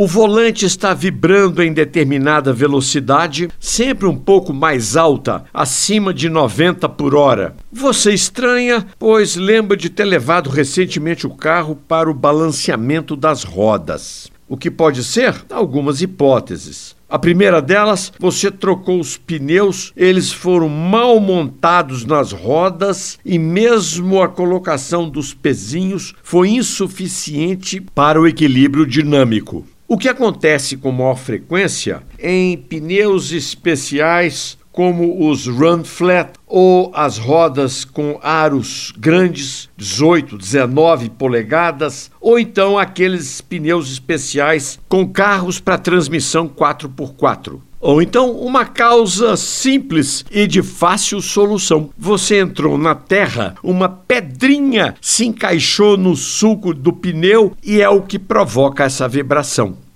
o volante está vibrando em determinada velocidade, sempre um pouco mais alta, acima de 90 por hora. Você estranha, pois lembra de ter levado recentemente o carro para o balanceamento das rodas. O que pode ser? Algumas hipóteses. A primeira delas, você trocou os pneus, eles foram mal montados nas rodas e mesmo a colocação dos pezinhos foi insuficiente para o equilíbrio dinâmico. O que acontece com maior frequência em pneus especiais como os Run Flat ou as rodas com aros grandes, 18, 19 polegadas, ou então aqueles pneus especiais com carros para transmissão 4x4. Ou então uma causa simples e de fácil solução. Você entrou na terra, uma pedrinha se encaixou no sulco do pneu e é o que provoca essa vibração.